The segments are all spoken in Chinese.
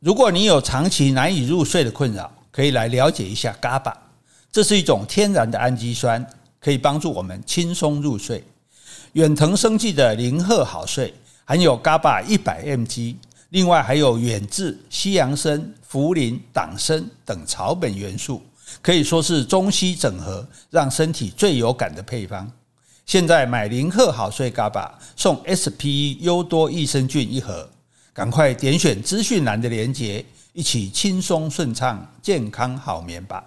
如果你有长期难以入睡的困扰，可以来了解一下 GABA。这是一种天然的氨基酸，可以帮助我们轻松入睡。远藤生技的零赫好睡含有 GABA 一百 mg，另外还有远志、西洋参、茯苓、党参等草本元素，可以说是中西整合，让身体最有感的配方。现在买零赫好睡 GABA 送 SPE 优多益生菌一盒，赶快点选资讯栏的链接，一起轻松顺畅、健康好眠吧。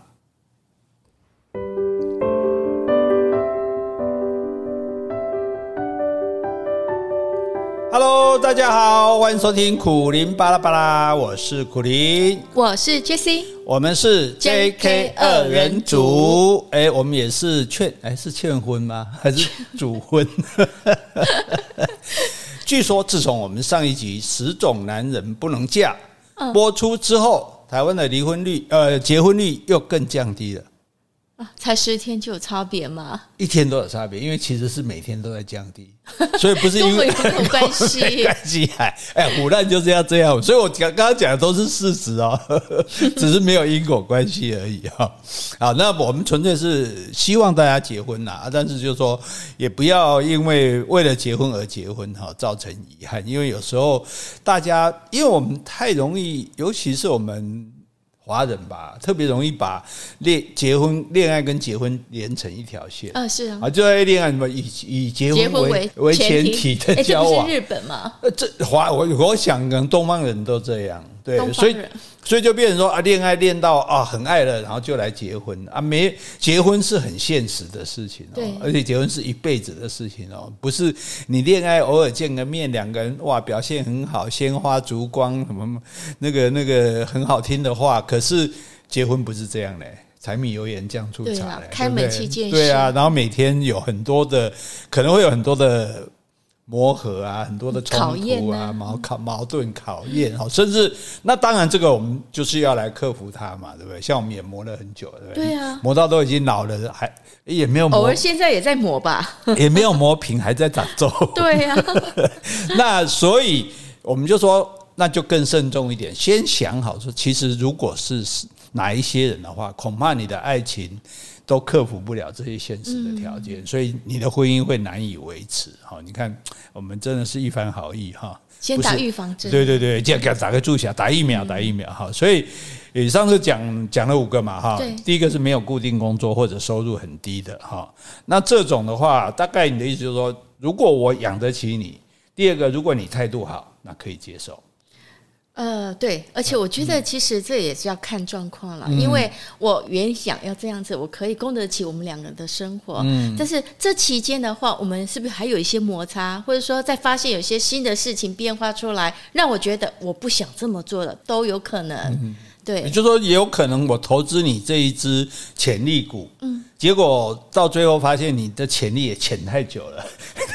Hello，大家好，欢迎收听苦林巴拉巴拉，我是苦林，我是 Jessie，我们是 JK 二人组，哎，我们也是劝，哎，是劝婚吗？还是主婚？据说自从我们上一集《十种男人不能嫁》播出之后，台湾的离婚率，呃，结婚率又更降低了。才十天就有差别吗？一天都有差别，因为其实是每天都在降低，所以不是因为 有关系。关系哎，哎，唬烂就是要这样，所以我刚刚讲的都是事实哦，只是没有因果关系而已哈。好，那我们纯粹是希望大家结婚呐，但是就是说也不要因为为了结婚而结婚哈，造成遗憾，因为有时候大家因为我们太容易，尤其是我们。华人吧，特别容易把恋结婚、恋爱跟结婚连成一条线。啊，是啊，就在恋爱什么以以结婚为为前提的交往。日本吗？呃，这华我我想可能东方人都这样。对，所以所以就变成说啊，恋爱恋到啊很爱了，然后就来结婚。啊，没结婚是很现实的事情哦，而且结婚是一辈子的事情哦，不是你恋爱偶尔见个面，两个人哇表现很好，鲜花烛光什么那个那个很好听的话，可是结婚不是这样嘞，柴米油盐酱醋茶嘞，开门七件事，对啊，然后每天有很多的可能会有很多的。磨合啊，很多的冲突啊，矛考矛盾考验，好，甚至那当然这个我们就是要来克服它嘛，对不对？像我们也磨了很久，对不对？对啊，磨到都已经老了，还也没有磨，偶尔现在也在磨吧，也没有磨平，还在长皱。对呀，那所以我们就说，那就更慎重一点，先想好说，其实如果是哪一些人的话，恐怕你的爱情。都克服不了这些现实的条件，所以你的婚姻会难以维持。哈，你看，我们真的是一番好意哈。先打预防针，对对对，这样给打个注下，打疫苗，打疫苗哈。所以，你上次讲讲了五个嘛哈。第一个是没有固定工作或者收入很低的哈。那这种的话，大概你的意思就是说，如果我养得起你。第二个，如果你态度好，那可以接受。呃，对，而且我觉得其实这也是要看状况了，嗯、因为我原想要这样子，我可以供得起我们两个人的生活，嗯，但是这期间的话，我们是不是还有一些摩擦，或者说在发现有些新的事情变化出来，让我觉得我不想这么做了，都有可能，嗯、对，也就是说也有可能我投资你这一支潜力股，嗯。结果到最后发现你的潜力也潜太久了，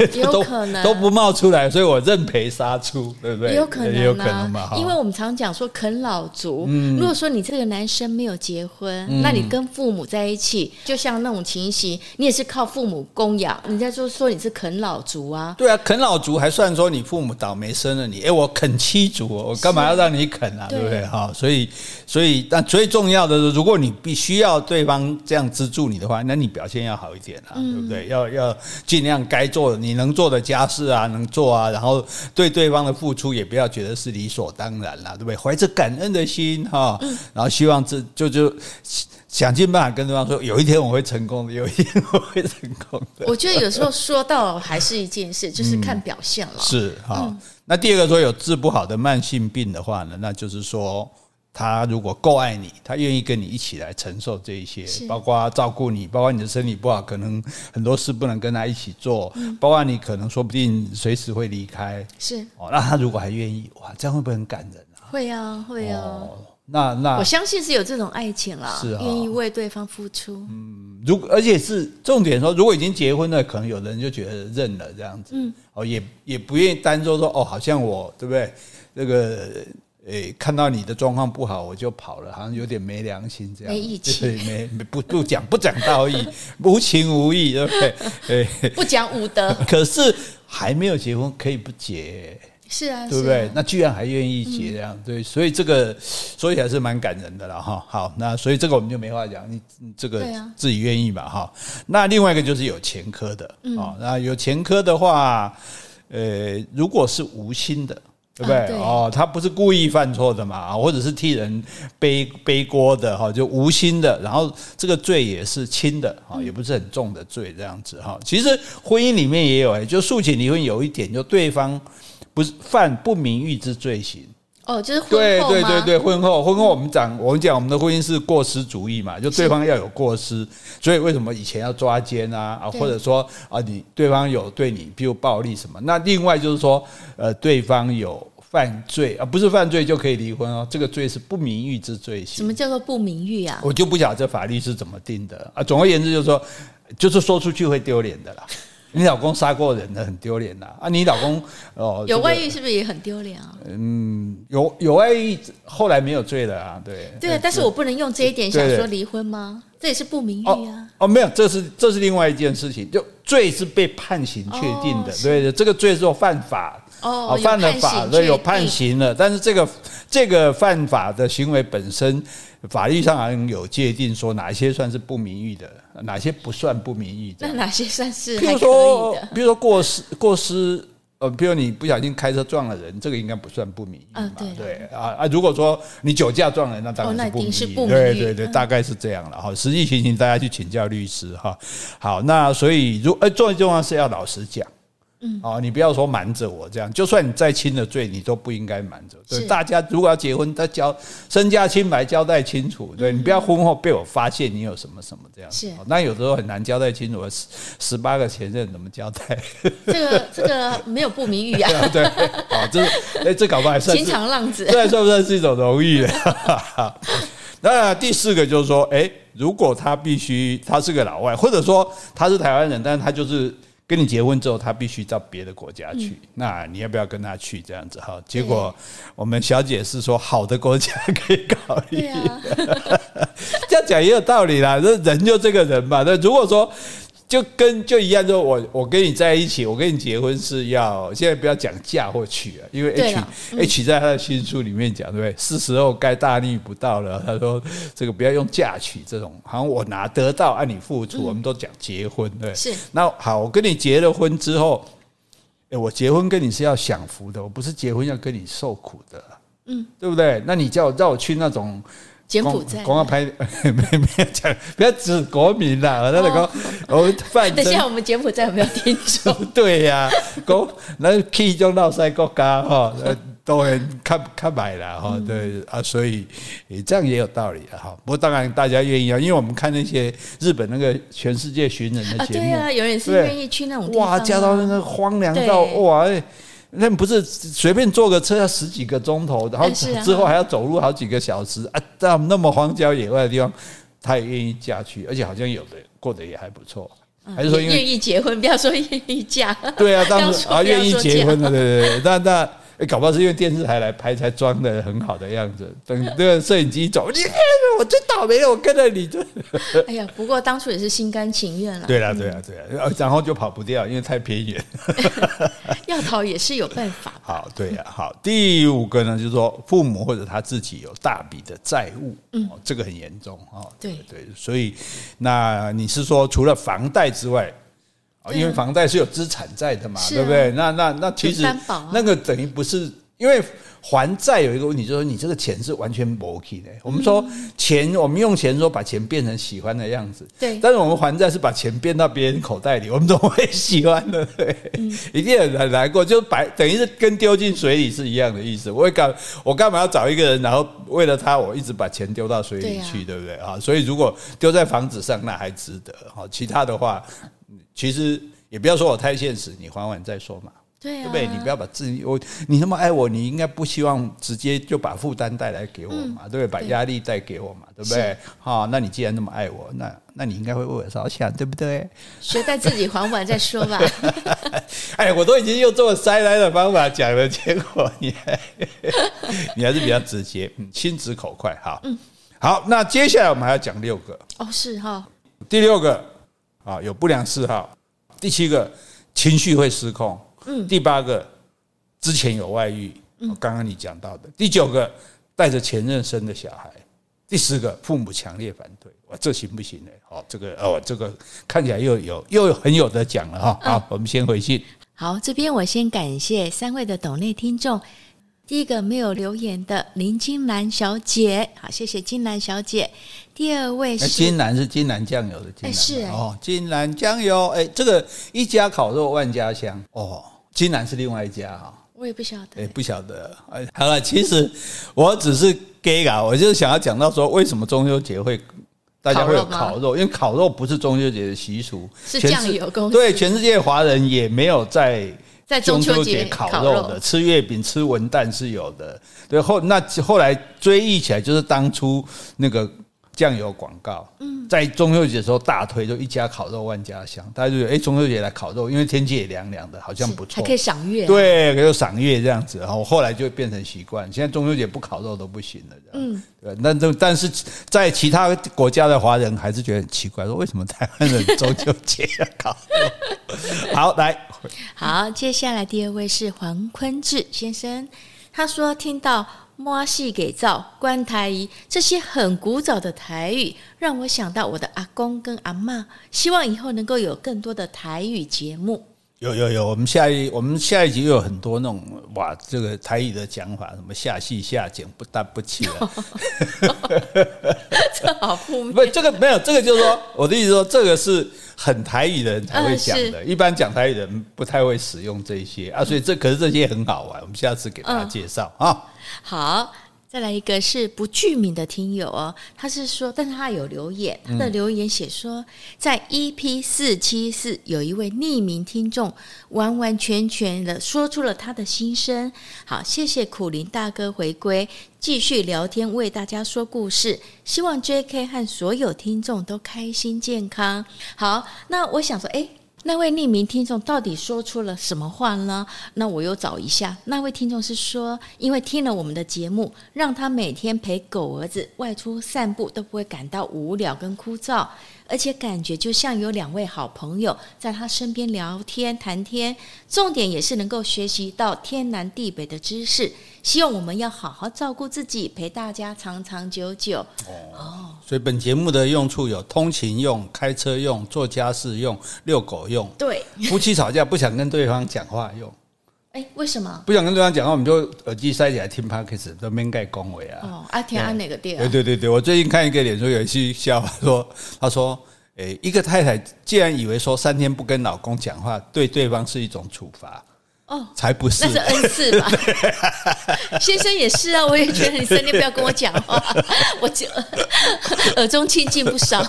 都，都不冒出来，所以我认赔杀出，对不对？有可能、啊，有可能嘛。因为我们常讲说啃老族，嗯、如果说你这个男生没有结婚，嗯、那你跟父母在一起，就像那种情形，你也是靠父母供养，人家就说你是啃老族啊。对啊，啃老族还算说你父母倒霉生了你，哎，我啃妻族，我干嘛要让你啃啊？对不对？哈，所以，所以，但最重要的是，如果你必须要对方这样资助你的话。那你表现要好一点啊，对不对？要要尽量该做的，你能做的家事啊，能做啊，然后对对方的付出也不要觉得是理所当然啦，对不对？怀着感恩的心哈，然后希望这就就想尽办法跟对方说，有一天我会成功的，有一天我会成功的。我觉得有时候说到还是一件事，就是看表现了。是哈，那第二个说有治不好的慢性病的话呢，那就是说。他如果够爱你，他愿意跟你一起来承受这一些，包括照顾你，包括你的身体不好，可能很多事不能跟他一起做，包括你可能说不定随时会离开。是哦，那他如果还愿意，哇，这样会不会很感人啊？会啊，会啊。哦、那那我相信是有这种爱情啦，是愿、哦、意为对方付出。嗯，如果而且是重点说，如果已经结婚了，可能有人就觉得认了这样子，嗯，哦，也也不愿意单说说哦，好像我对不对？这个。诶，看到你的状况不好，我就跑了，好像有点没良心这样。没义气，没不不讲不讲道义，无情无义，对不对？不讲武德。可是还没有结婚，可以不结。是啊，对不对？啊、那居然还愿意结这样，嗯、对，所以这个说起来是蛮感人的了哈。好，那所以这个我们就没话讲，你你这个自己愿意嘛哈。那另外一个就是有前科的啊，那有前科的话，呃，如果是无心的。对不对？啊、对哦，他不是故意犯错的嘛，或者是替人背背锅的哈，就无心的。然后这个罪也是轻的哈，也不是很重的罪这样子哈。其实婚姻里面也有哎，就诉请离婚有一点，就对方不是犯不名誉之罪行。哦，就是婚后对对对对，婚后婚后我们讲我们讲我们的婚姻是过失主义嘛，就对方要有过失，所以为什么以前要抓奸啊啊，或者说啊你对方有对你比如暴力什么？那另外就是说呃对方有犯罪啊，不是犯罪就可以离婚哦，这个罪是不名誉之罪行。什么叫做不名誉啊？我就不晓得这法律是怎么定的啊。总而言之就是说，就是说出去会丢脸的啦。你老公杀过人的很丢脸呐啊！你老公哦，有外遇是不是也很丢脸啊？嗯，有有外遇，后来没有罪了啊？对对啊，但是我不能用这一点想说离婚吗？这也是不名誉啊！哦，没有，这是这是另外一件事情，就罪是被判刑确定的，对，这个罪是犯法哦，犯了法，所以，有判刑了，但是这个这个犯法的行为本身。法律上好像有界定，说哪一些算是不名誉的，哪些不算不名誉的。那哪些算是？比如说，比如说过失过失，呃，比如你不小心开车撞了人，这个应该不算不名誉嘛？对啊啊！如果说你酒驾撞人，那当然是不名誉。对对对，大概是这样了哈。实际情形大家去请教律师哈。好，那所以如呃，最重要是要老实讲。嗯，哦，你不要说瞒着我这样，就算你再轻的罪，你都不应该瞒着。对，大家如果要结婚，他交身家清白，交代清楚。对，你不要婚后被我发现你有什么什么这样。是，那有时候很难交代清楚，十十八个前任怎么交代？这个 这个没有不名誉啊。对，哦，这哎，这搞不好还算情场浪子，这算不算是一种荣誉？那第四个就是说，哎，如果他必须他是个老外，或者说他是台湾人，但是他就是。跟你结婚之后，他必须到别的国家去，嗯、那你要不要跟他去这样子哈？结果我们小姐是说，好的国家可以考虑，啊、这样讲也有道理啦。这人就这个人嘛。那如果说。就跟就一样，就我我跟你在一起，我跟你结婚是要现在不要讲嫁或娶啊，因为 H、嗯、H 在他的新书里面讲，对不对？是时候该大逆不道了。他说这个不要用嫁娶这种，好像我拿得到按你付出，嗯、我们都讲结婚，对。是。那好，我跟你结了婚之后，诶，我结婚跟你是要享福的，我不是结婚要跟你受苦的，嗯，对不对？那你叫我让我去那种。柬埔寨，讲要拍，没没有讲，不要指国民啦。我那个讲，我反正，等下我们柬埔寨有没有听说？对呀，讲那去种老赛国家哈，都很看看买了哈。对啊，所以这样也有道理啊。哈，不过当然大家愿意啊，因为我们看那些日本那个全世界寻人的节目，对啊，有人是愿意去那种哇，加到那个荒凉到哇。那不是随便坐个车要十几个钟头，然后之后还要走路好几个小时啊！到那么荒郊野外的地方，他也愿意嫁去，而且好像有的过得也还不错。还是说愿意结婚？不要说愿意嫁。对啊，当时啊愿意结婚的，对对对，那那。哎，搞不好是因为电视台来拍才装的很好的样子。等那个摄影机走，你看我最倒霉了，我跟着你。哎呀，不过当初也是心甘情愿了。对了，对了，对了，然后就跑不掉，因为太偏远。要逃也是有办法。好，对呀，好。第五个呢，就是说父母或者他自己有大笔的债务，嗯，这个很严重啊。对对，所以那你是说除了房贷之外？因为房贷是有资产在的嘛，对不对？那那那其实那个等于不是，因为还债有一个问题，就是说你这个钱是完全没去的。我们说钱，我们用钱说把钱变成喜欢的样子，对。但是我们还债是把钱变到别人口袋里，我们都会喜欢的，对。一定很难过，就白等于是跟丢进水里是一样的意思。我干我干嘛要找一个人，然后为了他，我一直把钱丢到水里去，对不对啊？所以如果丢在房子上，那还值得。好，其他的话。其实也不要说我太现实，你还完再说嘛，对不对？你不要把自己我你那么爱我，你应该不希望直接就把负担带来给我嘛，对不对？把压力带给我嘛，对不对？好，那你既然那么爱我，那那你应该会为我着想，对不对？学带自己还完再说吧。哎，我都已经用这么塞来的方法讲了，结果你还 你还是比较直接，嗯，心直口快，好，嗯，好，那接下来我们还要讲六个哦，是哈，第六个。啊，有不良嗜好。第七个，情绪会失控。嗯。第八个，之前有外遇，刚刚你讲到的。第九个，带着前任生的小孩。第十个，父母强烈反对，哇，这行不行呢？哦，这个哦，这个看起来又有又有很有得讲了哈。好，我们先回信。好，这边我先感谢三位的抖内听众。第一个没有留言的林金兰小姐，好，谢谢金兰小姐。第二位是金兰，是金兰酱油的金兰，是哦，金兰酱油，哎，这个一家烤肉万家香哦，金兰是另外一家哈，我也不晓得，哎，不晓得，哎，好了，其实我只是。gay 啊，我就是想要讲到说，为什么中秋节会大家会有烤肉？因为烤肉不是中秋节的习俗，是酱油公司。对，全世界华人也没有在在中秋节烤肉的，吃月饼、吃文旦是有的。对后那后来追忆起来，就是当初那个。酱油广告，在中秋节的时候大推，就一家烤肉万家香，大家就觉得哎，中秋节来烤肉，因为天气也凉凉的，好像不错，还可以赏月，对，可以赏月这样子，然后后来就变成习惯，现在中秋节不烤肉都不行了，嗯，对，那这但是在其他国家的华人还是觉得很奇怪，说为什么台湾人中秋节要烤肉？好，来，好，接下来第二位是黄坤志先生，他说听到。摸戏给造关台语这些很古早的台语，让我想到我的阿公跟阿嬷。希望以后能够有更多的台语节目。有有有，我们下一我们下一集又有很多那种哇，这个台语的讲法，什么下戏下井不搭不起了，这好负面。不，这个没有，这个就是说，我的意思说，这个是很台语的人才会讲的，一般讲台语的人不太会使用这些啊，所以这可是这些很好玩，我们下次给大家介绍啊。好，再来一个是不具名的听友哦，他是说，但是他有留言，他的留言写说，在 EP 四七四有一位匿名听众完完全全的说出了他的心声。好，谢谢苦苓大哥回归，继续聊天为大家说故事，希望 JK 和所有听众都开心健康。好，那我想说，哎。那位匿名听众到底说出了什么话呢？那我又找一下，那位听众是说，因为听了我们的节目，让他每天陪狗儿子外出散步都不会感到无聊跟枯燥。而且感觉就像有两位好朋友在他身边聊天谈天，重点也是能够学习到天南地北的知识。希望我们要好好照顾自己，陪大家长长久久。哦，所以本节目的用处有通勤用、开车用、做家事用、遛狗用。对，夫妻吵架不想跟对方讲话用。哎，为什么不想跟对方讲话？我们就耳机塞起来听 Podcast，都免盖恭维啊。哦，阿天安哪个店？对对对对，我最近看一个脸书有一期笑话，说他说，诶，一个太太既然以为说三天不跟老公讲话，对对方是一种处罚，哦，才不是，那是恩赐吧？先生也是啊，我也觉得你三天不要跟我讲话，我就 耳中清净不少。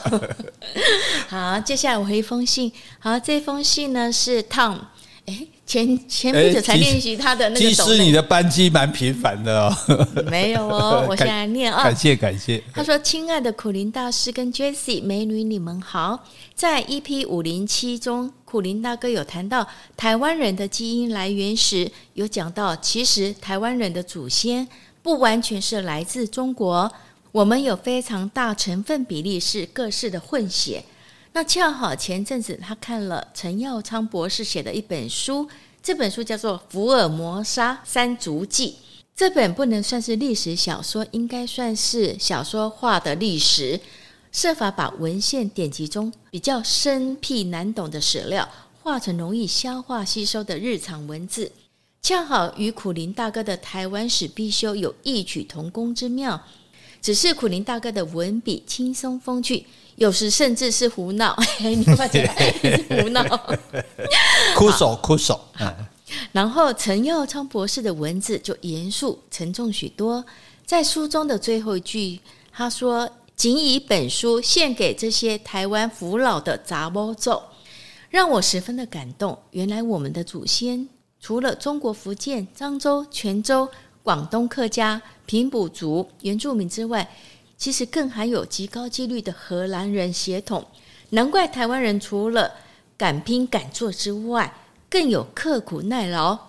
好，接下来我回一封信。好，这封信呢是 Tom。哎。前前不久才练习他的那个。其实你的班机蛮频繁的哦。没有哦，我现在念啊。感谢感谢。他说：“亲爱的苦林大师跟 Jessie 美女，你们好。在 EP 五零七中，苦林大哥有谈到台湾人的基因来源时，有讲到其实台湾人的祖先不完全是来自中国，我们有非常大成分比例是各式的混血。”那恰好前阵子他看了陈耀昌博士写的一本书，这本书叫做《福尔摩沙三足迹》。这本不能算是历史小说，应该算是小说化的历史，设法把文献典籍中比较生僻难懂的史料，化成容易消化吸收的日常文字，恰好与苦林大哥的台湾史必修有异曲同工之妙。只是苦林大哥的文笔轻松风趣。有时甚至是胡闹，你快起来，胡闹，哭手哭手。然后陈耀昌博士的文字就严肃沉重许多。在书中的最后一句，他说：“仅以本书献给这些台湾扶老的查某祖，让我十分的感动。原来我们的祖先除了中国福建、漳州、泉州、广东客家、平埔族原住民之外。”其实更含有极高几率的荷兰人血统，难怪台湾人除了敢拼敢做之外，更有刻苦耐劳，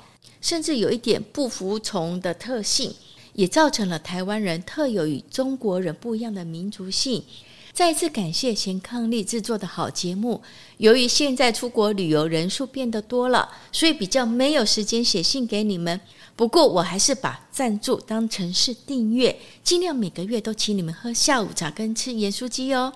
甚至有一点不服从的特性，也造成了台湾人特有与中国人不一样的民族性。再次感谢贤伉俪制作的好节目。由于现在出国旅游人数变得多了，所以比较没有时间写信给你们。不过我还是把赞助当成是订阅，尽量每个月都请你们喝下午茶跟吃盐酥鸡哦。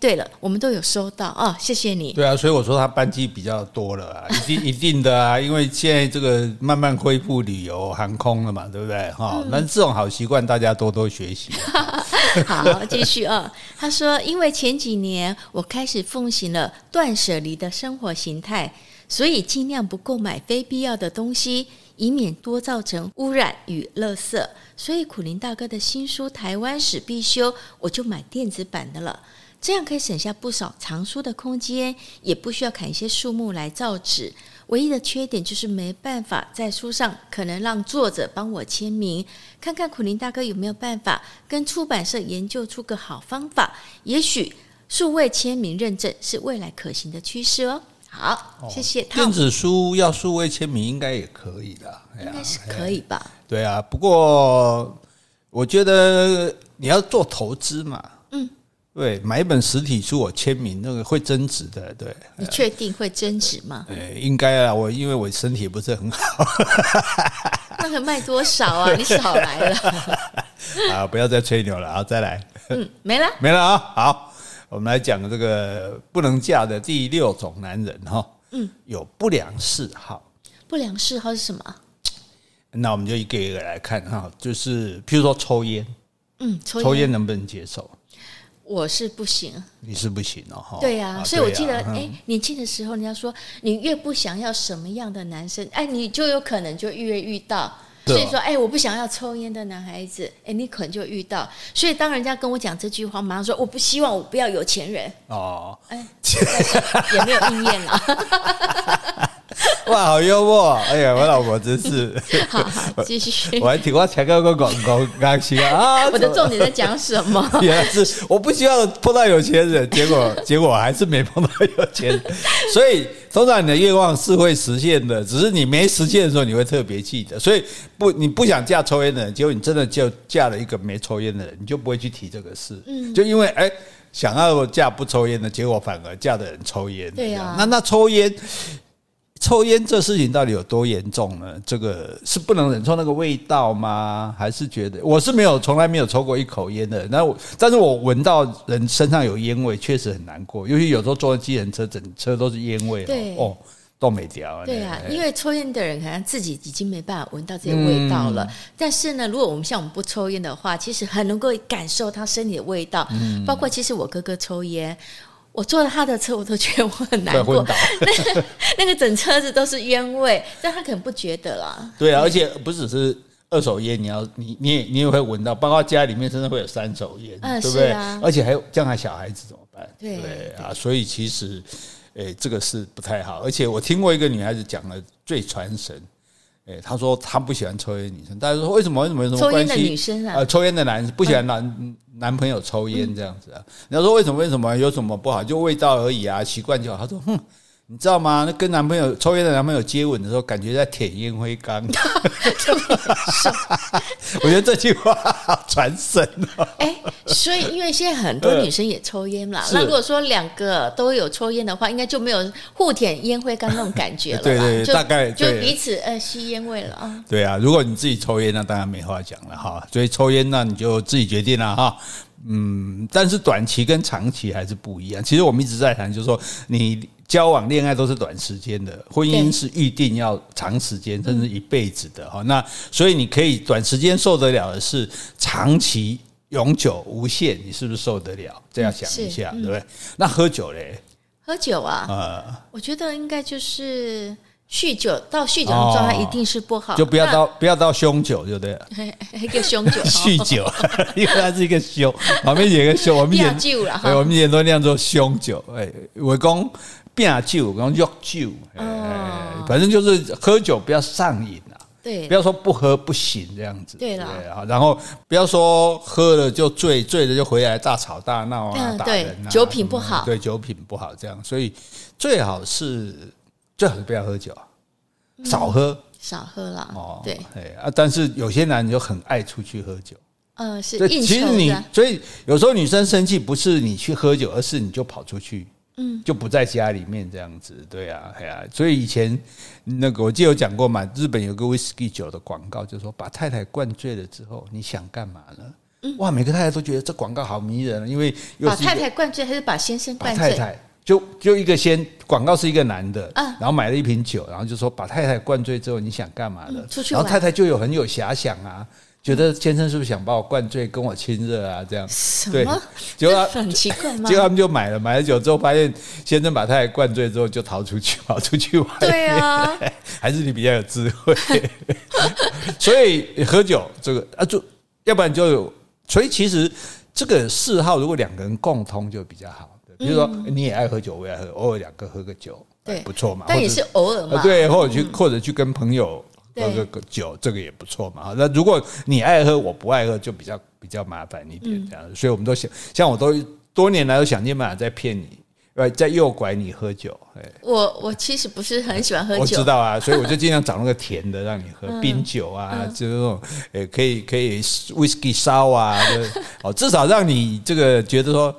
对了，我们都有收到哦，谢谢你。对啊，所以我说他班机比较多了啊，一定一定的啊，因为现在这个慢慢恢复旅游航空了嘛，对不对？哈、嗯，那这种好习惯大家多多学习。好，继续哦。他说，因为前几年我开始奉行了断舍离的生活形态，所以尽量不购买非必要的东西。以免多造成污染与垃圾，所以苦林大哥的新书《台湾史必修》，我就买电子版的了，这样可以省下不少藏书的空间，也不需要砍一些树木来造纸。唯一的缺点就是没办法在书上可能让作者帮我签名，看看苦林大哥有没有办法跟出版社研究出个好方法，也许数位签名认证是未来可行的趋势哦。好，谢谢。电子书要数位签名应该也可以的，应该是可以吧？对啊，不过我觉得你要做投资嘛，嗯，对，买一本实体书我签名那个会增值的，对。你确定会增值吗？哎，应该啊，我因为我身体不是很好。那个卖多少啊？你少来了。啊，不要再吹牛了啊！再来。嗯，没了，没了啊！好。我们来讲这个不能嫁的第六种男人哈，嗯，有不良嗜好。不良嗜好是什么？那我们就一个一个来看哈，就是譬如说抽烟，嗯，抽烟能不能接受？我是不行，你是不行哦，对呀，所以我记得，哎，年轻的时候，人家说你越不想要什么样的男生，哎，你就有可能就越遇到。所以说，哎，我不想要抽烟的男孩子，哎，你可能就遇到。所以当人家跟我讲这句话，马上说，我不希望我不要有钱人。哦，哎，也没有应验了。哇，好幽默！哎呀，我老婆真是。好好，继续。我还听我前个个广告，刚起啊。我的重点在讲什么？原来是我不希望碰到有钱人，结果结果还是没碰到有钱人。所以通常你的愿望是会实现的，只是你没实现的时候，你会特别记得。所以不，你不想嫁抽烟的人，结果你真的就嫁了一个没抽烟的人，你就不会去提这个事。嗯，就因为哎，想要嫁不抽烟的，结果反而嫁的人抽烟。对呀，那那抽烟。抽烟这事情到底有多严重呢？这个是不能忍受那个味道吗？还是觉得我是没有从来没有抽过一口烟的？那我但是我闻到人身上有烟味，确实很难过。尤其有时候坐在计程车，整车都是烟味，对哦，都没掉。对啊，因为抽烟的人可能自己已经没办法闻到这些味道了。嗯、但是呢，如果我们像我们不抽烟的话，其实很能够感受他身体的味道。嗯，包括其实我哥哥抽烟。我坐了他的车，我都觉得我很难过。那个那个整车子都是烟味，但他可能不觉得啦。对啊，而且不只是二手烟，你要你你也你也会闻到，包括家里面真的会有三手烟，嗯、对不对？啊、而且还有将来小孩子怎么办？对，对啊，所以其实诶，这个是不太好。而且我听过一个女孩子讲了最传神。哎，他说他不喜欢抽烟女生，大家说为什么？为什么？有什么关系？抽烟的女生啊，呃，抽烟的男生不喜欢男、嗯、男朋友抽烟这样子啊？你要说为什么？为什么？有什么不好？就味道而已啊，习惯就好。他说，哼。你知道吗？那跟男朋友抽烟的男朋友接吻的时候，感觉在舔烟灰缸。我觉得这句话好传神哦。哎，所以因为现在很多 女生也抽烟啦。那如果说两个都有抽烟的话，应该就没有互舔烟灰缸那种感觉了。对对，大概就彼此呃吸烟味了啊。对啊，如果你自己抽烟，那当然没话讲了哈。所以抽烟，那你就自己决定了哈。嗯，但是短期跟长期还是不一样。其实我们一直在谈，就是说你。交往恋爱都是短时间的，婚姻是预定要长时间，甚至一辈子的哈。那所以你可以短时间受得了的是，长期永久无限，你是不是受得了？这样想一下，对不对？那喝酒嘞？喝酒啊？呃，我觉得应该就是。酗酒到酗酒的状态一定是不好，就不要到不要到凶酒，就对了。一个凶酒，酗酒，因为它是一个凶，旁边写个凶，我们以前对，我们以前都酿做凶酒。哎，我讲变酒，然后药酒，哎，反正就是喝酒不要上瘾啊。对，不要说不喝不行这样子。对了，然后不要说喝了就醉，醉了就回来大吵大闹啊，打人啊。酒品不好，对，酒品不好这样，所以最好是。最好是不要喝酒，少喝，少喝了。哦，对，啊，但是有些男人就很爱出去喝酒。嗯，是其实你所以有时候女生生气不是你去喝酒，而是你就跑出去，嗯，就不在家里面这样子，对啊，对啊。所以以前那个我记得有讲过嘛，日本有个威士忌酒的广告，就是说把太太灌醉了之后，你想干嘛呢？嗯、哇，每个太太都觉得这广告好迷人，因为把太太灌醉还是把先生灌醉？把太太就就一个先广告是一个男的，啊，然后买了一瓶酒，然后就说把太太灌醉之后，你想干嘛呢？嗯、出去然后太太就有很有遐想啊。觉得先生是不是想把我灌醉，跟我亲热啊？这样？对，结果很奇怪吗？结果他们就买了，买了酒之后，发现先生把太太灌醉之后，就逃出去，跑出去玩。对啊，还是你比较有智慧。所以喝酒这个啊，就要不然就有。所以其实这个嗜好，如果两个人共通就比较好。比如说你也爱喝酒，我也爱喝，偶尔两个喝个酒，对，不错嘛。但也是偶尔嘛。对，或者去或者去跟朋友。喝个酒，这个也不错嘛。那如果你爱喝，我不爱喝，就比较比较麻烦一点这样。所以我们都想，像我都多年来都想尽办法在骗你，呃，在诱拐你喝酒。我我其实不是很喜欢喝酒，我知道啊，所以我就尽量找那个甜的让你喝，冰酒啊，就是那种诶，可以可以 whisky 烧啊，哦，至少让你这个觉得说。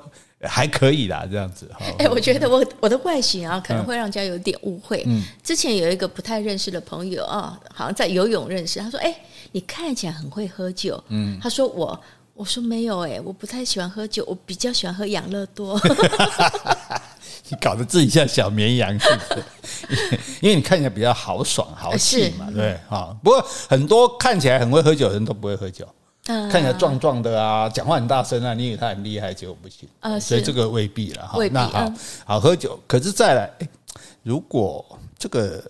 还可以啦，这样子哈。哎，我觉得我我的外形啊，可能会让人家有点误会。嗯，之前有一个不太认识的朋友啊，好像在游泳认识，他说：“哎，你看起来很会喝酒。”嗯，他说我，我说没有哎，我不太喜欢喝酒，我比较喜欢喝养乐多。你搞得自己像小绵羊是不是，因为你看起来比较豪爽豪气嘛，对啊。不过很多看起来很会喝酒的人都不会喝酒。看起来壮壮的啊，讲话很大声啊，你以为他很厉害，结果不行。呃，所以这个未必了哈。那好好喝酒，可是再来，如果这个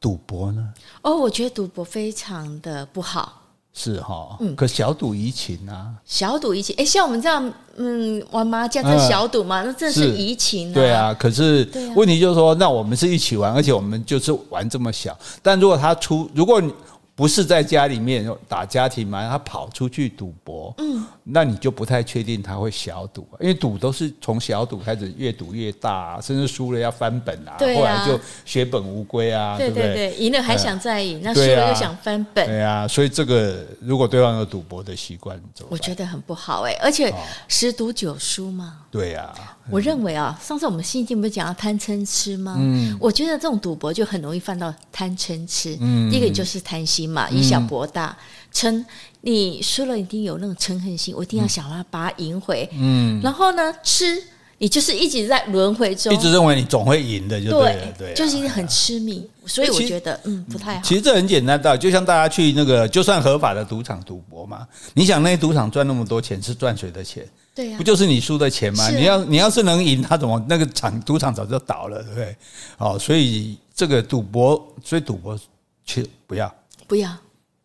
赌博呢？哦，我觉得赌博非常的不好。是哈，嗯，可小赌怡情啊。小赌怡情，哎，像我们这样，嗯，玩麻将这小赌嘛，那这是怡情。对啊，可是问题就是说，那我们是一起玩，而且我们就是玩这么小。但如果他出，如果你。不是在家里面打家庭嘛，他跑出去赌博，嗯，那你就不太确定他会小赌，因为赌都是从小赌开始，越赌越大，甚至输了要翻本啊，后来就血本无归啊，对不对？对，赢了还想再赢，那输了又想翻本，对啊，所以这个如果对方有赌博的习惯，我觉得很不好哎，而且十赌九输嘛，对呀，我认为啊，上次我们新进不是讲到贪嗔痴吗？嗯，我觉得这种赌博就很容易犯到贪嗔痴，嗯，第一个就是贪心。嘛，以小博大，嗔你输了一定有那种嗔恨心，我一定要想办法把它赢回。嗯，然后呢，痴你就是一直在轮回中，一直认为你总会赢的，就对了，对，就是很痴迷。所以我觉得，嗯，不太好。其实这很简单的，就像大家去那个，就算合法的赌场赌博嘛，你想那些赌场赚那么多钱，是赚谁的钱？对呀，不就是你输的钱吗？你要你要是能赢，他怎么那个场赌场早就倒了，对不对？哦，所以这个赌博，所以赌博去不要，不要。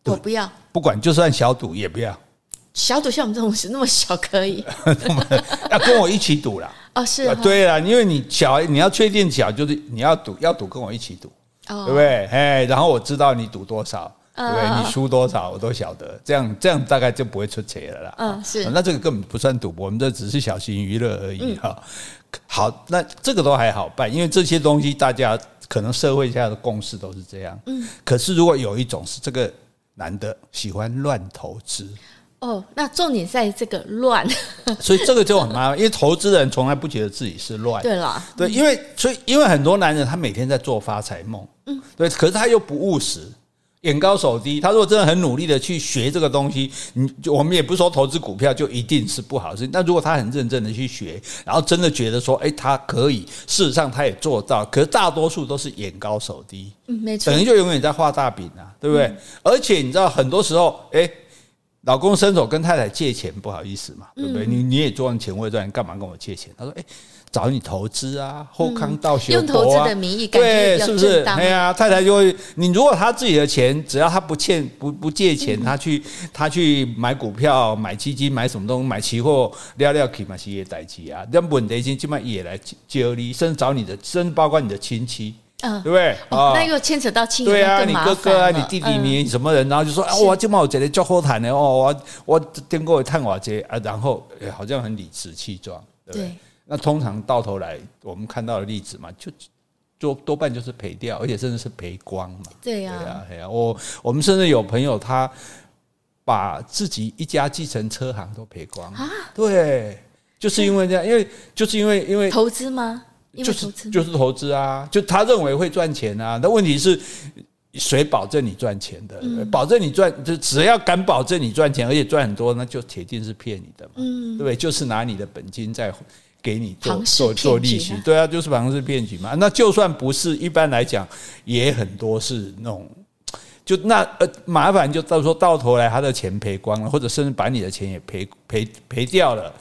我不要，不管就算小赌也不要。小赌像我们这种是那么小可以，要跟我一起赌啦。哦，是，对啊，因为你小，你要确定小，就是你要赌，要赌跟我一起赌，对不对？哎，然后我知道你赌多少，对不对？你输多少我都晓得，这样这样大概就不会出钱了啦。嗯，是。那这个根本不算赌博，我们这只是小型娱乐而已哈。好，那这个都还好办，因为这些东西大家可能社会下的共识都是这样。嗯。可是如果有一种是这个。男的喜欢乱投资哦，那重点在这个乱，所以这个就很麻烦，因为投资人从来不觉得自己是乱。对啦，对，因为所以因为很多男人他每天在做发财梦，嗯，对，可是他又不务实。眼高手低，他如果真的很努力的去学这个东西，你就我们也不是说投资股票就一定是不好的事情。那如果他很认真的去学，然后真的觉得说，哎，他可以，事实上他也做到，可是大多数都是眼高手低，嗯，没错，等于就永远在画大饼啊，对不对？嗯、而且你知道，很多时候，哎，老公伸手跟太太借钱，不好意思嘛，对不对？你你也赚钱，我也赚，你干嘛跟我借钱？他说，哎。找你投资啊，后康道学、啊嗯、用投资的名义，对，是不是？哎呀，太太就会，你如果他自己的钱，只要他不欠不不借钱，他去他去买股票、买基金、买什么东西、买期货，了了去嘛是也代志啊。那问题是，起码也来接你，甚至找你的，甚至包括你的亲戚，嗯，对不对？哦，那又牵扯到亲戚，对啊，你哥哥啊，你弟弟，你什么人？然后就说啊，我今嘛我觉得较好谈的哦，我我听过探我这啊，然后好像很理直气壮，对不对？那通常到头来，我们看到的例子嘛，就就多半就是赔掉，而且甚至是赔光嘛。对呀，对呀，对呀。我我们甚至有朋友，他把自己一家计程车行都赔光啊？对，就是因为这样，因为就是因为因为投资吗？就是就是投资啊，就他认为会赚钱啊。那问题是，谁保证你赚钱的？嗯、保证你赚，就只要敢保证你赚钱，而且赚很多，那就铁定是骗你的嘛。嗯，对不对？就是拿你的本金在给你做做做利息。对啊，就是庞氏骗局嘛。那就算不是，一般来讲也很多是那种，就那呃麻烦就到时候到头来他的钱赔光了，或者甚至把你的钱也赔赔赔掉了，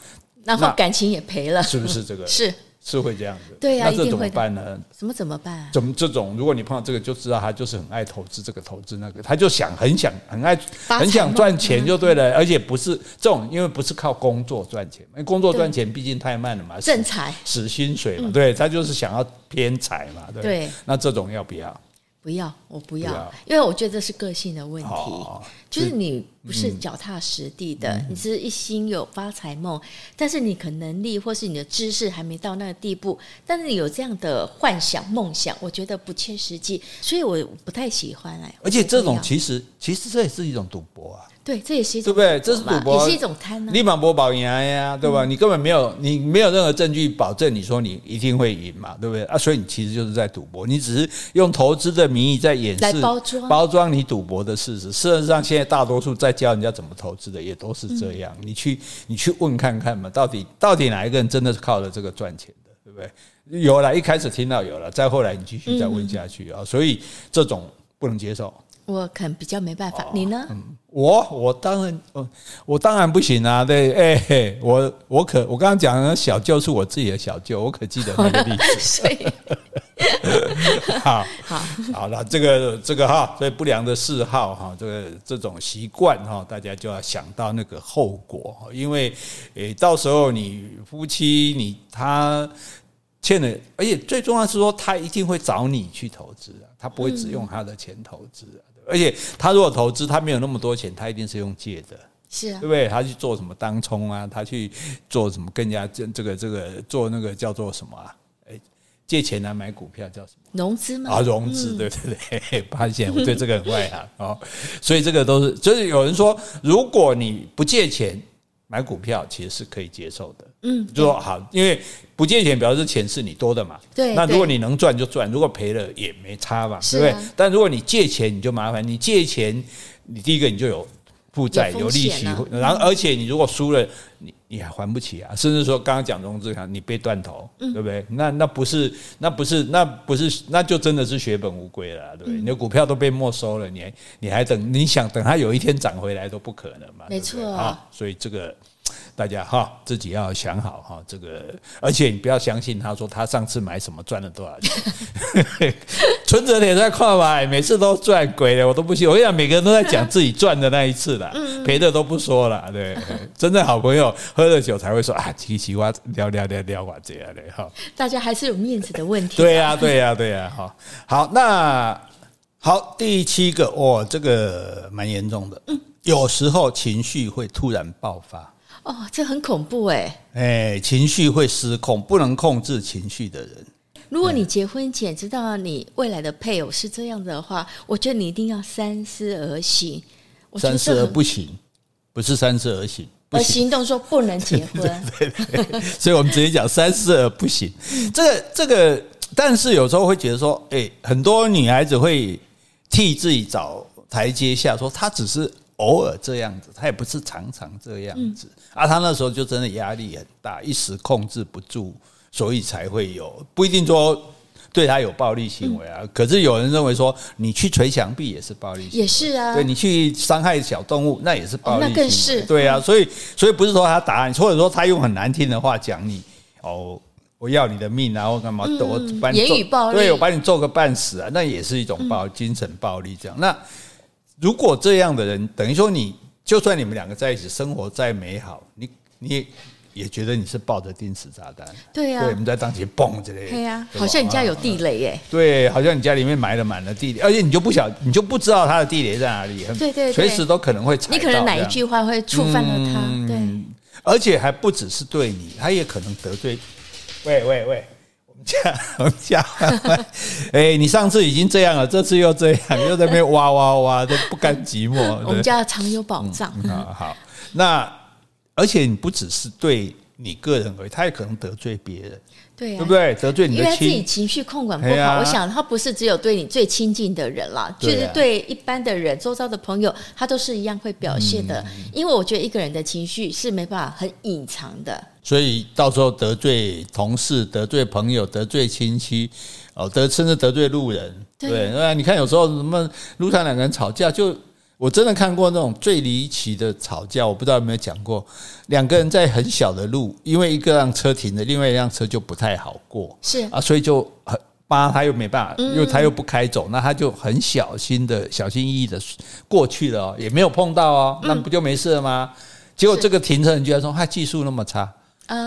然后感情也赔了，是不是这个？是。是会这样子，对呀、啊，那这怎么办呢？什么怎么办？怎么这种？如果你碰到这个，就知道他就是很爱投资这个投资那个，他就想很想很爱很想赚钱就对了，而且不是这种，因为不是靠工作赚钱，因为工作赚钱毕竟太慢了嘛，挣财死薪水嘛，对，他就是想要偏财嘛，对，对。那这种要不要？不要，我不要，不要，因为我觉得这是个性的问题，哦、就是你不是脚踏实地的，嗯、你是一心有发财梦，嗯、但是你可能力或是你的知识还没到那个地步，但是你有这样的幻想梦想，我觉得不切实际，所以我不太喜欢哎。而且这种其实其实这也是一种赌博啊。对，这也是一种，对不对？这是赌博，也是一种贪呢。立马博保赢呀，对吧？嗯、你根本没有，你没有任何证据保证你说你一定会赢嘛，对不对？啊，所以你其实就是在赌博，你只是用投资的名义在掩饰、包装、包装你赌博的事实。事实上，现在大多数在教人家怎么投资的也都是这样。嗯、你去，你去问看看嘛，到底到底哪一个人真的是靠着这个赚钱的，对不对？有了，一开始听到有了，再后来你继续再问下去啊，嗯、所以这种不能接受。我可能比较没办法，你呢？嗯，我我当然，我当然不行啊！对，哎、欸，我我可我刚刚讲的小舅是我自己的小舅，我可记得那个 例子。所以，好好好了，这个这个哈，所以不良的嗜好哈，这个这种习惯哈，大家就要想到那个后果，因为诶，到时候你夫妻你他欠了，而且最重要是说，他一定会找你去投资啊，他不会只用他的钱投资啊。而且他如果投资，他没有那么多钱，他一定是用借的，是啊，对不对？他去做什么当冲啊？他去做什么更加这这个这个做那个叫做什么啊？哎，借钱来买股票叫什么？融资吗？啊，融资，对对对，发现我对这个很外行哦。所以这个都是，就是有人说，如果你不借钱买股票，其实是可以接受的。嗯，就说好，因为不借钱表示钱是你多的嘛。对，那如果你能赚就赚，如果赔了也没差嘛，对不对？但如果你借钱，你就麻烦。你借钱，你第一个你就有负债，有利息，然后而且你如果输了，你你还还不起啊。甚至说刚刚讲融资，你被断头，对不对？那那不是，那不是，那不是，那就真的是血本无归了，对不对？你的股票都被没收了，你还你还等？你想等它有一天涨回来都不可能嘛？没错啊，所以这个。大家哈，自己要想好哈，这个，而且你不要相信他说他上次买什么赚了多少钱，存折也在快买，每次都赚鬼了，我都不信。我跟你讲，每个人都在讲自己赚的那一次了，赔的都不说了。对，真正好朋友喝了酒才会说啊，奇奇哇，聊聊聊聊哇这样的哈。大家还是有面子的问题。对呀，对呀，对呀，哈，好，那好，第七个哦，这个蛮严重的，有时候情绪会突然爆发。哦，这很恐怖哎！哎，情绪会失控，不能控制情绪的人。如果你结婚前知道你未来的配偶是这样的话，我觉得你一定要三思而行。三思而不行，不是三思而行，而行动说不能结婚。对对对，所以我们直接讲三思而不行。这个这个，但是有时候会觉得说，哎，很多女孩子会替自己找台阶下，说她只是。偶尔这样子，他也不是常常这样子，啊，他那时候就真的压力很大，一时控制不住，所以才会有，不一定说对他有暴力行为啊。可是有人认为说，你去捶墙壁也是暴力行为，也是啊，对，你去伤害小动物那也是暴力行为，那更是对啊。所以，所以不是说他打你，或者说他用很难听的话讲你，哦，我要你的命啊，或干嘛，我把你言语暴力，对，我把你揍个半死啊，那也是一种暴精神暴力这样。那。如果这样的人，等于说你就算你们两个在一起生活再美好，你你也觉得你是抱着定时炸弹，对呀，对，你们在当前蹦之类的，对呀，好像你家有地雷耶，对，好像你家里面埋了满了地雷，而且你就不晓，你就不知道他的地雷在哪里，对对，随时都可能会踩到，你可能哪一句话会触犯了他，对，而且还不只是对你，他也可能得罪，喂喂喂。家 我们家，哎，你上次已经这样了，这次又这样，又在那边哇哇哇，都不甘寂寞。我们家常有宝藏。嗯、好，好，那而且你不只是对你个人而已，他也可能得罪别人。对，对不对？得罪你的亲，因为他自己情绪控管不好。我想他不是只有对你最亲近的人啦，就是对一般的人、周遭的朋友，他都是一样会表现的。因为我觉得一个人的情绪是没办法很隐藏的。所以到时候得罪同事、得罪朋友、得罪亲戚，哦，得甚至得罪路人，对，那你看有时候什么路上两个人吵架就。我真的看过那种最离奇的吵架，我不知道有没有讲过。两个人在很小的路，因为一个让车停了，另外一辆车就不太好过，是啊，所以就很扒他又没办法，因为他又不开走，那他就很小心的、小心翼翼的过去了，也没有碰到哦，那不就没事了吗？结果这个停车人居然说他技术那么差。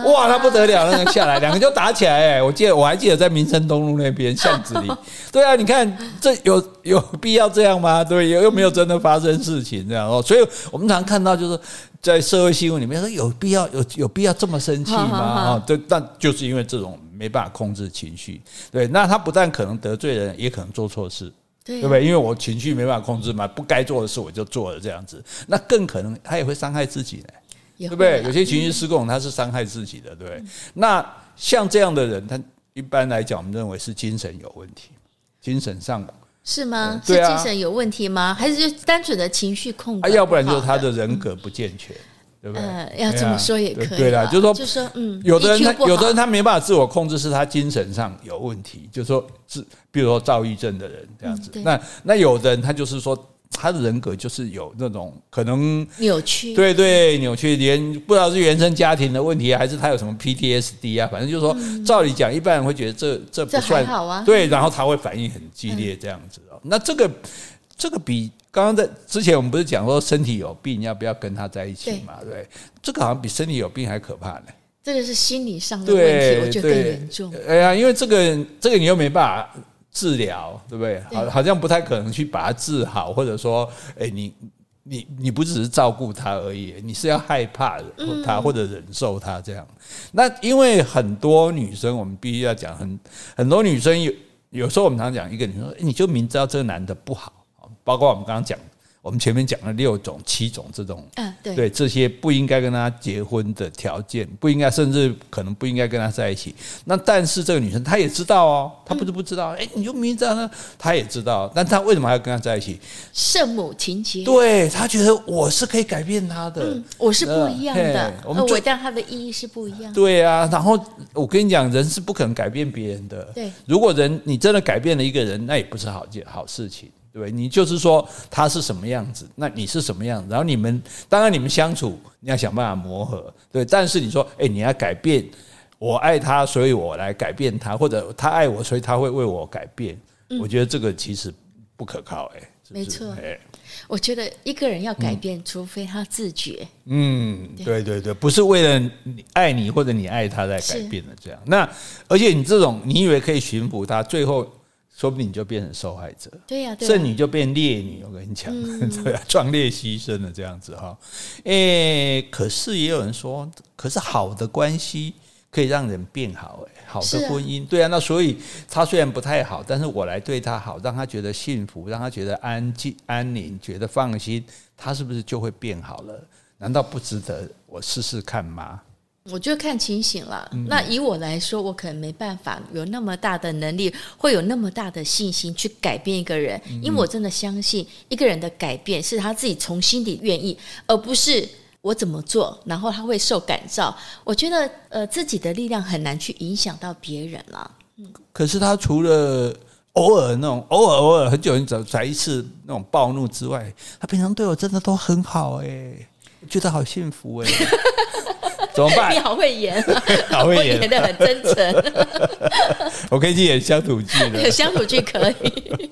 哇，他不得了，那个下来，两个就打起来哎！我记得，我还记得在民生东路那边 巷子里。对啊，你看这有有必要这样吗？对，又又没有真的发生事情这样哦。所以我们常看到就是在社会新闻里面说有必要有有必要这么生气吗？啊，对，但就是因为这种没办法控制情绪。对，那他不但可能得罪人，也可能做错事，对不对？因为我情绪没办法控制嘛，不该做的事我就做了这样子，那更可能他也会伤害自己呢。对不对？有些情绪失控，他是伤害自己的，对不对？那像这样的人，他一般来讲，我们认为是精神有问题，精神上是吗？是精神有问题吗？还是就单纯的情绪控制？要不然就是他的人格不健全，对不对？要这么说也可以。对啦，就是说，就说，嗯，有的人他有的人他没办法自我控制，是他精神上有问题，就是说，是比如说躁郁症的人这样子。那那有的人他就是说。他的人格就是有那种可能扭曲，对对，扭曲，连不知道是原生家庭的问题，还是他有什么 PTSD 啊？反正就是说，照理讲，一般人会觉得这这不算好啊。对，然后他会反应很激烈，这样子哦。那这个这个比刚刚在之前我们不是讲说身体有病要不要跟他在一起嘛？对，这个好像比身体有病还可怕呢。这个是心理上的问题，我觉得更严重。哎呀，因为这个这个你又没办法。治疗对不对？好，好像不太可能去把它治好，或者说，哎，你你你不只是照顾他而已，你是要害怕他或者忍受他这样。那因为很多女生，我们必须要讲，很很多女生有有时候我们常讲一个女生，你就明知道这个男的不好，包括我们刚刚讲。我们前面讲了六种、七种这种，嗯，对，对，这些不应该跟他结婚的条件，不应该，甚至可能不应该跟他在一起。那但是这个女生她也知道哦，她不是不知道，哎，你就明知道呢，她也知道，但她为什么还要跟他在一起？圣母情节，对，她觉得我是可以改变他的，嗯，我是不一样的，我们伟大他的意义是不一样的。对啊，然后我跟你讲，人是不可能改变别人的。对，如果人你真的改变了一个人，那也不是好件好事情。对，你就是说他是什么样子，那你是什么样子，然后你们当然你们相处，你要想办法磨合，对。但是你说，哎，你要改变，我爱他，所以我来改变他，或者他爱我，所以他会为我改变。我觉得这个其实不可靠，哎，没错，哎，我觉得一个人要改变，除非他自觉。嗯，对对对，不是为了你爱你或者你爱他在改变的这样。那而且你这种，你以为可以驯服他，最后。说不定你就变成受害者，对呀，剩女就变烈女。我跟你讲，对啊，壮烈牺牲了这样子哈。诶，可是也有人说，可是好的关系可以让人变好，诶，好的婚姻，对啊。那所以他虽然不太好，但是我来对他好，让他觉得幸福，让他觉得安静、安宁，觉得放心，他是不是就会变好了？难道不值得我试试看吗？我就看情形了。那以我来说，我可能没办法有那么大的能力，会有那么大的信心去改变一个人，因为我真的相信一个人的改变是他自己从心底愿意，而不是我怎么做，然后他会受感召。我觉得，呃，自己的力量很难去影响到别人了。嗯，可是他除了偶尔那种偶尔偶尔很久很久才一次那种暴怒之外，他平常对我真的都很好哎，我觉得好幸福哎。怎么办？你好会演，好会演，演的很真诚。我可以去演乡土剧的，乡土剧可以。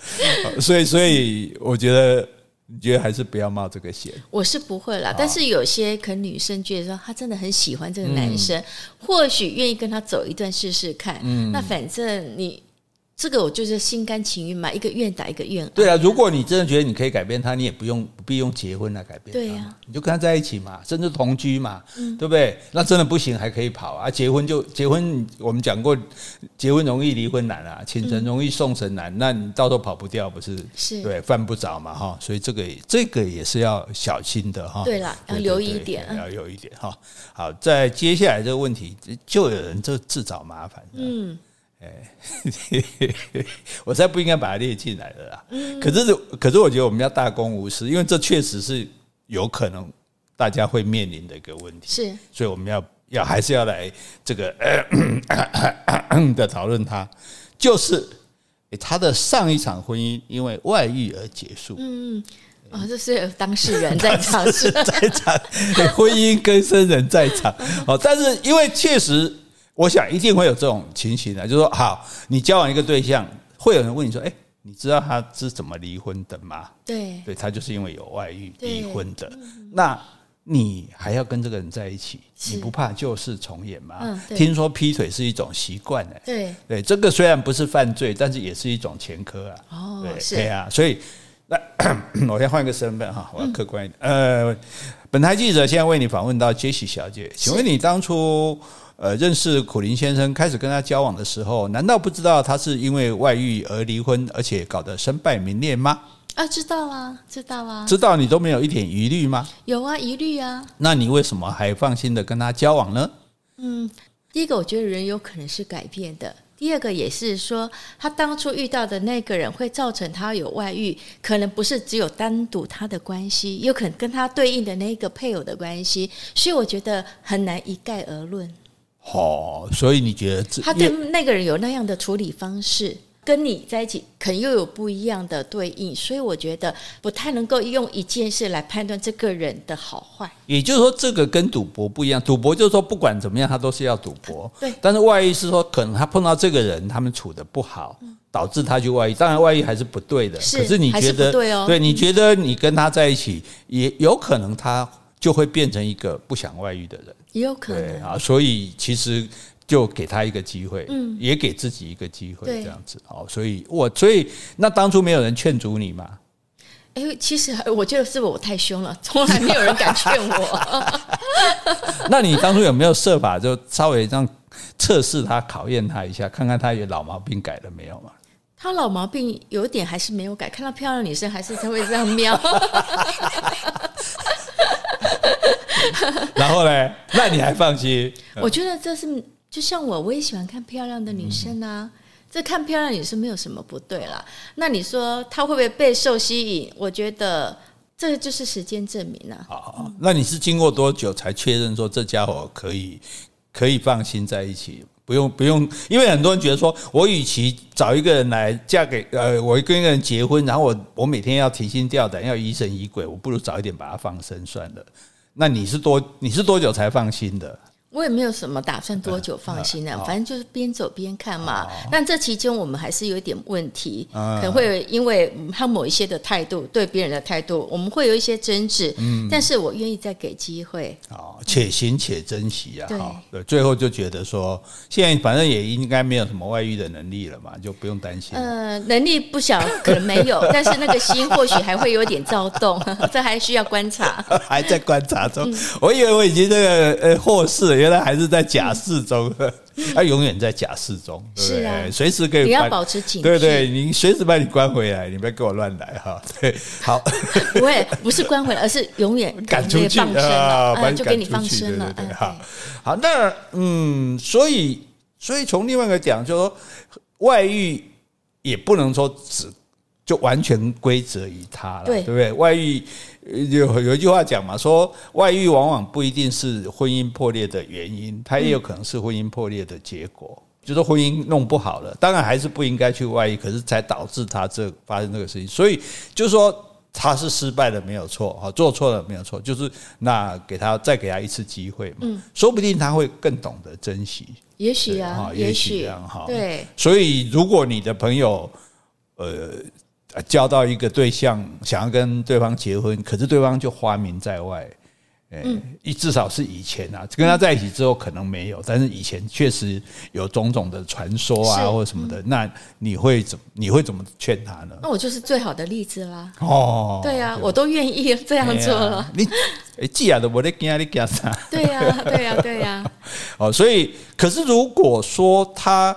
所以，所以我觉得，你觉得还是不要冒这个险。我是不会啦，但是有些可能女生觉得说，她真的很喜欢这个男生，或许愿意跟他走一段试试看。嗯，那反正你。这个我就是心甘情愿嘛，一个愿打一个愿挨。对啊，如果你真的觉得你可以改变他，你也不用不必用结婚来改变他。对呀、啊，你就跟他在一起嘛，甚至同居嘛，嗯、对不对？那真的不行还可以跑啊。结婚就结婚，我们讲过，结婚容易离婚难啊，请神容易送神难。嗯、那你到时候跑不掉，不是？是对，犯不着嘛哈。所以这个这个也是要小心的哈。对了，要留意一点，要留意一点哈。好，在接下来这个问题，就有人就自找麻烦。嗯。哎，我才不应该把它列进来的啦。可是，可是我觉得我们要大公无私，因为这确实是有可能大家会面临的一个问题。是，所以我们要要还是要来这个 的讨论它，就是他的上一场婚姻因为外遇而结束。嗯，哦，这是有当事人在场，是在场，婚姻跟生人在场。哦，但是因为确实。我想一定会有这种情形的，就是说，好，你交往一个对象，会有人问你说，哎，你知道他是怎么离婚的吗？对，对他就是因为有外遇离婚的。那你还要跟这个人在一起，你不怕旧事重演吗？听说劈腿是一种习惯呢。对对，这个虽然不是犯罪，但是也是一种前科啊。哦，对，对啊，所以那 我先换一个身份哈，我要客观一点。呃，本台记者现在为你访问到杰西小姐，请问你当初？呃，认识苦林先生，开始跟他交往的时候，难道不知道他是因为外遇而离婚，而且搞得身败名裂吗？啊，知道啊，知道啊，知道你都没有一点疑虑吗？有啊，疑虑啊。那你为什么还放心的跟他交往呢？嗯，第一个，我觉得人有可能是改变的；第二个，也是说他当初遇到的那个人会造成他有外遇，可能不是只有单独他的关系，有可能跟他对应的那个配偶的关系，所以我觉得很难一概而论。哦，所以你觉得他对那个人有那样的处理方式，跟你在一起可能又有不一样的对应，所以我觉得不太能够用一件事来判断这个人的好坏。也就是说，这个跟赌博不一样，赌博就是说不管怎么样，他都是要赌博。对，但是外遇是说，可能他碰到这个人，他们处的不好，导致他去外遇。当然，外遇还是不对的。是，可是你觉得对哦？对，你觉得你跟他在一起，也有可能他就会变成一个不想外遇的人。也有可能啊，所以其实就给他一个机会，嗯，也给自己一个机会，这样子哦。所以我所以那当初没有人劝阻你嘛？哎，其实我觉得是不是我太凶了，从来没有人敢劝我。那你当初有没有设法就稍微这样测试他、考验他一下，看看他有老毛病改了没有嘛？他老毛病有一点还是没有改，看到漂亮女生还是他会这样瞄。然后呢？那你还放心？我觉得这是就像我，我也喜欢看漂亮的女生啊。这看漂亮女生没有什么不对啦。那你说她会不会备受吸引？我觉得这就是时间证明了。好，那你是经过多久才确认说这家伙可以可以放心在一起？不用不用，因为很多人觉得说，我与其找一个人来嫁给呃，我跟一个人结婚，然后我我每天要提心吊胆，要疑神疑鬼，我不如早一点把他放生算了。那你是多你是多久才放心的？我也没有什么打算 多久放心的，反正就是边走边看嘛。但这期间我们还是有一点问题，可能会因为他某一些的态度，对别人的态度，我们会有一些争执。嗯，但是我愿意再给机会。哦，且行且珍惜啊！哈，对，最后就觉得说，现在反正也应该没有什么外遇的能力了嘛，就不用担心。呃，能力不小，可能没有，但是那个心 或许还会有点躁动，这还需要观察。还在观察中，我以为我已经这个呃获释了。原来还是在假释中，他永远在假释中，是啊，随时可以。你要保持警惕，对对，你随时把你关回来，你不要跟我乱来哈。对，好，不会，不是关回来，而是永远 赶出去啊，就给你放生了。对，好，好，那嗯，所以，所以从另外一个讲，就说外遇也不能说只就完全归责于他了，对，对不对？外遇。有有一句话讲嘛，说外遇往往不一定是婚姻破裂的原因，它也有可能是婚姻破裂的结果。就是婚姻弄不好了，当然还是不应该去外遇，可是才导致他这发生这个事情。所以就是说他是失败的没有错，哈，做错了没有错，就是那给他再给他一次机会嘛，嗯，说不定他会更懂得珍惜。也许啊，也许这样哈，对。所以如果你的朋友，呃。交到一个对象，想要跟对方结婚，可是对方就花名在外，嗯，至少是以前啊，跟他在一起之后可能没有，但是以前确实有种种的传说啊，或者什么的。那你会怎你会怎么劝他呢？那我就是最好的例子啦。哦，对啊，我都愿意这样做了。你既然都我在惊你讲啥？对呀，对呀，对呀。哦，所以可是如果说他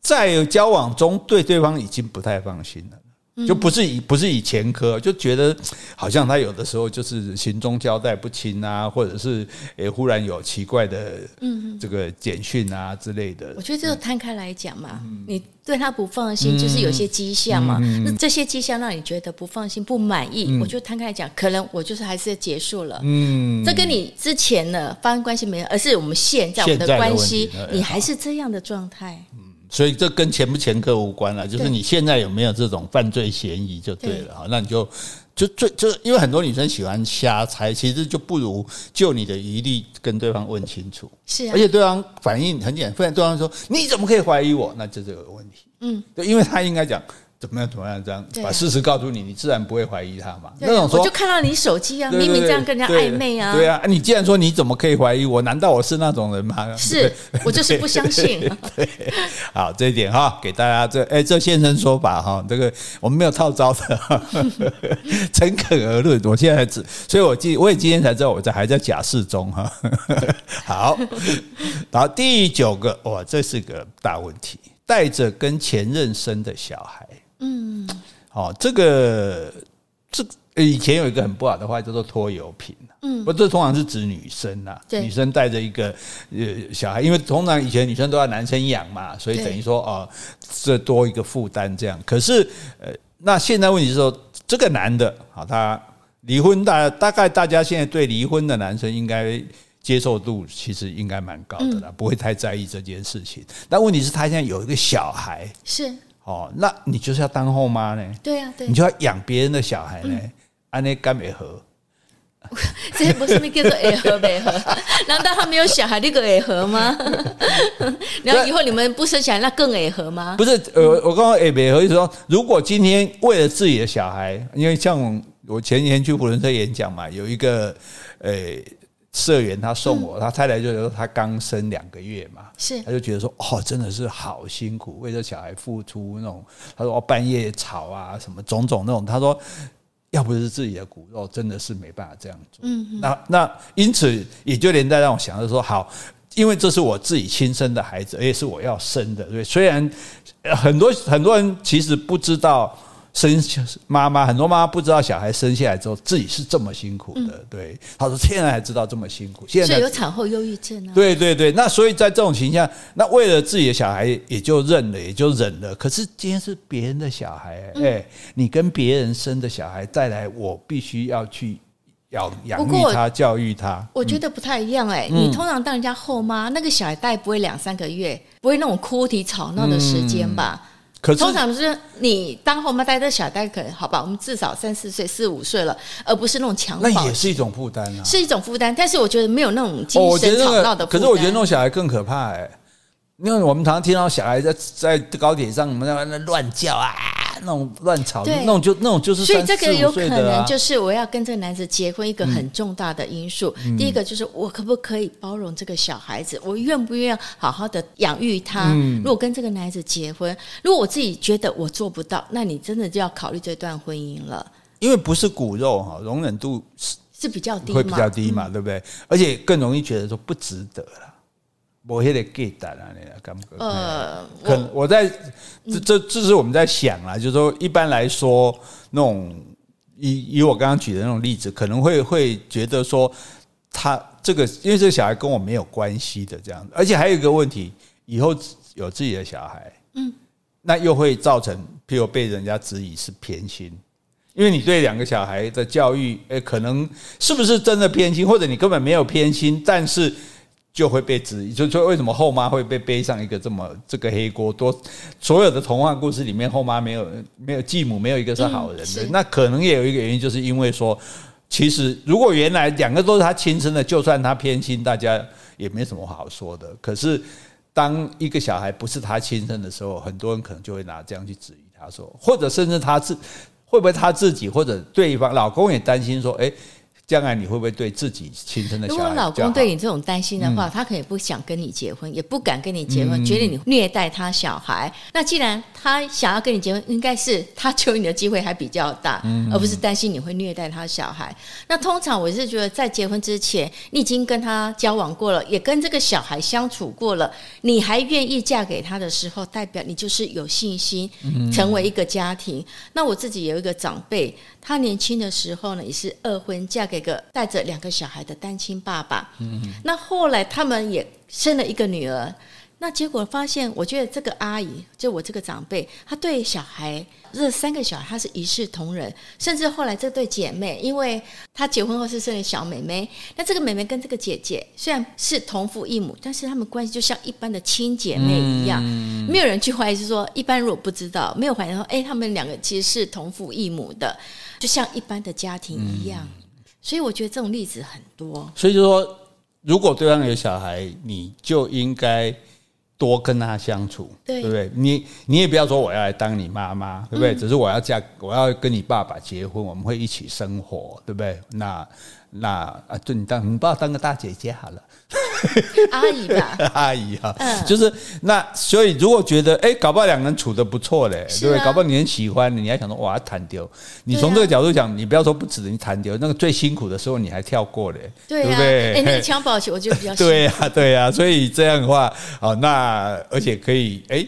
在交往中对对方已经不太放心了。就不是以不是以前科，就觉得好像他有的时候就是行踪交代不清啊，或者是诶忽然有奇怪的嗯这个简讯啊之类的。我觉得这个摊开来讲嘛，你对他不放心，就是有些迹象嘛。那这些迹象让你觉得不放心、不满意，我就摊开来讲，可能我就是还是结束了。嗯，这跟你之前的发生关系没有，而是我们现在我们的关系，你还是这样的状态。所以这跟前不前科无关了，就是你现在有没有这种犯罪嫌疑就对了哈。那你就就最就因为很多女生喜欢瞎猜，其实就不如就你的疑虑跟对方问清楚。是啊，而且对方反应很简单，不然对方说你怎么可以怀疑我？那就这个问题。嗯，对，因为他应该讲。怎么样？怎么样？这样把事实告诉你，你自然不会怀疑他嘛。那种说，我就看到你手机啊，明明这样跟人家暧昧啊。对啊，你既然说你怎么可以怀疑我？难道我是那种人吗？是 我就是不相信。对，好，这一点哈，给大家这哎，这现身说法哈，这个我们没有套招的，诚恳而论。我现在才知，所以我今我也今天才知道，我在还在假释中哈。好，然后，第九个哇，这是个大问题，带着跟前任生的小孩。嗯，好，这个这以前有一个很不好的话叫做拖油瓶，嗯，不，这通常是指女生呐，女生带着一个呃小孩，因为通常以前女生都要男生养嘛，所以等于说哦，这多一个负担这样。可是呃，那现在问题是说，这个男的，好，他离婚大大概大家现在对离婚的男生应该接受度其实应该蛮高的啦，不会太在意这件事情。但问题是他现在有一个小孩，是。哦，那你就是要当后妈呢？对呀，对，你就要养别人的小孩呢？安内干美合，这不是那叫做爱和美和？难道他没有小孩那个爱和吗？然后以后你们不生小孩，那更爱和吗？不是，呃，我刚刚爱美和意思说，如果今天为了自己的小孩，因为像我前几天去普伦特演讲嘛，有一个呃。社员他送我，他太太就说他刚生两个月嘛，是他就觉得说哦，真的是好辛苦，为这小孩付出那种。他说哦，半夜吵啊，什么种种那种。他说要不是自己的骨肉，真的是没办法这样做。嗯，那那因此也就连带让我想着说，好，因为这是我自己亲生的孩子，而且是我要生的。对，虽然很多很多人其实不知道。生妈妈很多妈妈不知道小孩生下来之后自己是这么辛苦的，对，她说现在才知道这么辛苦，现在有产后忧郁症啊。对对对，那所以在这种情况下，那为了自己的小孩也就认了，也就忍了。可是今天是别人的小孩，哎，你跟别人生的小孩再来，我必须要去养养育他、教育他。我觉得不太一样哎，你通常当人家后妈，那个小孩大概不会两三个月，不会那种哭啼吵闹的时间吧？可是通常是你当后妈带着小孩，可能好吧？我们至少三四岁、四五岁了，而不是那种襁褓。那也是一种负担啊，是一种负担。但是我觉得没有那种精神吵闹的负担。可是我觉得那种小孩更可怕哎、欸，因为我们常常听到小孩在在高铁上，我们在那乱叫啊。那种乱吵，对那种就那种就是，所以这个有可能就是我要跟这个男子结婚一个很重大的因素。嗯、第一个就是我可不可以包容这个小孩子，我愿不愿意好好的养育他？嗯、如果跟这个男子结婚，如果我自己觉得我做不到，那你真的就要考虑这段婚姻了。因为不是骨肉哈，容忍度是是比较低，会比较低嘛，嗯、对不对？而且更容易觉得说不值得了。我也得给胆啊，你敢不敢？呃，可能我在这这这是我们在想啊，就是说一般来说，那种以以我刚刚举的那种例子，可能会会觉得说他这个，因为这个小孩跟我没有关系的这样，而且还有一个问题，以后有自己的小孩，嗯，那又会造成，譬如被人家质疑是偏心，因为你对两个小孩的教育，诶，可能是不是真的偏心，或者你根本没有偏心，但是。就会被质疑，就说为什么后妈会被背上一个这么这个黑锅？多所有的童话故事里面，后妈没有没有继母，没有一个是好人的。那可能也有一个原因，就是因为说，其实如果原来两个都是他亲生的，就算他偏心，大家也没什么好说的。可是当一个小孩不是他亲生的时候，很多人可能就会拿这样去质疑他说，或者甚至他自会不会他自己或者对方老公也担心说，诶。将来你会不会对自己亲生的小孩？如果老公对你这种担心的话，嗯、他可能不想跟你结婚，也不敢跟你结婚，嗯、觉得你虐待他小孩。那既然他想要跟你结婚，应该是他求你的机会还比较大，嗯、而不是担心你会虐待他小孩。那通常我是觉得，在结婚之前，你已经跟他交往过了，也跟这个小孩相处过了，你还愿意嫁给他的时候，代表你就是有信心成为一个家庭。嗯、那我自己有一个长辈。他年轻的时候呢，也是二婚，嫁给个带着两个小孩的单亲爸爸。那后来他们也生了一个女儿。那结果发现，我觉得这个阿姨，就我这个长辈，她对小孩这三个小孩，她是一视同仁。甚至后来这对姐妹，因为她结婚后是生了小妹妹，那这个妹妹跟这个姐姐虽然是同父异母，但是她们关系就像一般的亲姐妹一样，嗯、没有人去怀疑，是说一般如果不知道，没有怀疑说，哎，他们两个其实是同父异母的，就像一般的家庭一样。嗯、所以我觉得这种例子很多。所以就说，如果对方有小孩，你就应该。多跟他相处，对，对不对？你你也不要说我要来当你妈妈，对不对？嗯、只是我要嫁，我要跟你爸爸结婚，我们会一起生活，对不对？那那啊，就你当你把我当个大姐姐好了。阿姨吧，阿姨哈，嗯，就是那，所以如果觉得哎，搞不好两个人处的不错嘞，对不对？搞不好你很喜欢，你还想说哇，谈丢。你从这个角度讲，你不要说不值得你谈丢，那个最辛苦的时候你还跳过嘞，对不对？哎，那个襁褓期我觉得比较。对呀，对呀，所以这样的话，哦，那而且可以哎。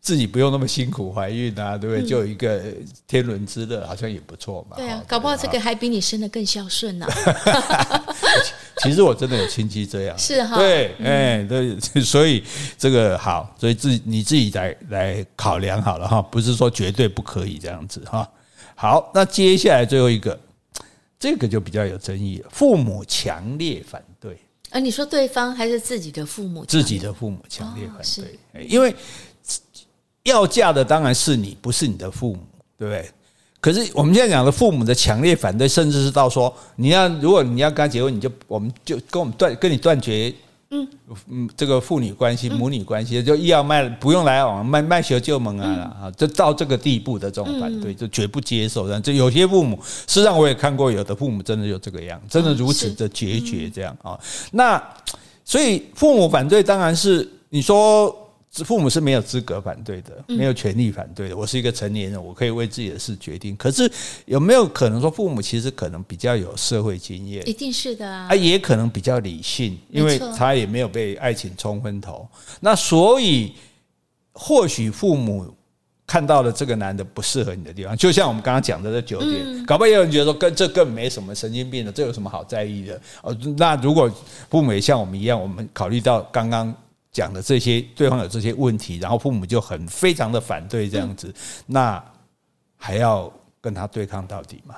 自己不用那么辛苦怀孕啊，对不对？就有一个天伦之乐，好像也不错嘛。对啊，搞不好这个还比你生的更孝顺呢。其实我真的有亲戚这样，是哈。对，哎，对，所以这个好，所以自己你自己来来考量好了哈，不是说绝对不可以这样子哈。好，那接下来最后一个，这个就比较有争议了，父母强烈反对。啊，你说对方还是自己的父母？自己的父母强烈反对，因为。要嫁的当然是你，不是你的父母，对不对？可是我们现在讲的父母的强烈反对，甚至是到说你要，如果你要跟他结婚，你就我们就跟我们断，跟你断绝，嗯嗯，这个父女关系、母女关系，就要卖，不用来往，卖卖血救盟啊啊，就到这个地步的这种反对，就绝不接受。这样，就有些父母，事实上我也看过，有的父母真的就这个样，真的如此的决绝这样啊。那所以父母反对，当然是你说。父母是没有资格反对的，没有权利反对的。我是一个成年人，我可以为自己的事决定。可是有没有可能说，父母其实可能比较有社会经验？一定是的啊。啊，也可能比较理性，因为他也没有被爱情冲昏头。那所以，或许父母看到了这个男的不适合你的地方，就像我们刚刚讲的这九点，搞不好也有人觉得说，跟这更没什么神经病的，这有什么好在意的？哦，那如果父母也像我们一样，我们考虑到刚刚。讲的这些，对方有这些问题，然后父母就很非常的反对这样子，那还要跟他对抗到底吗？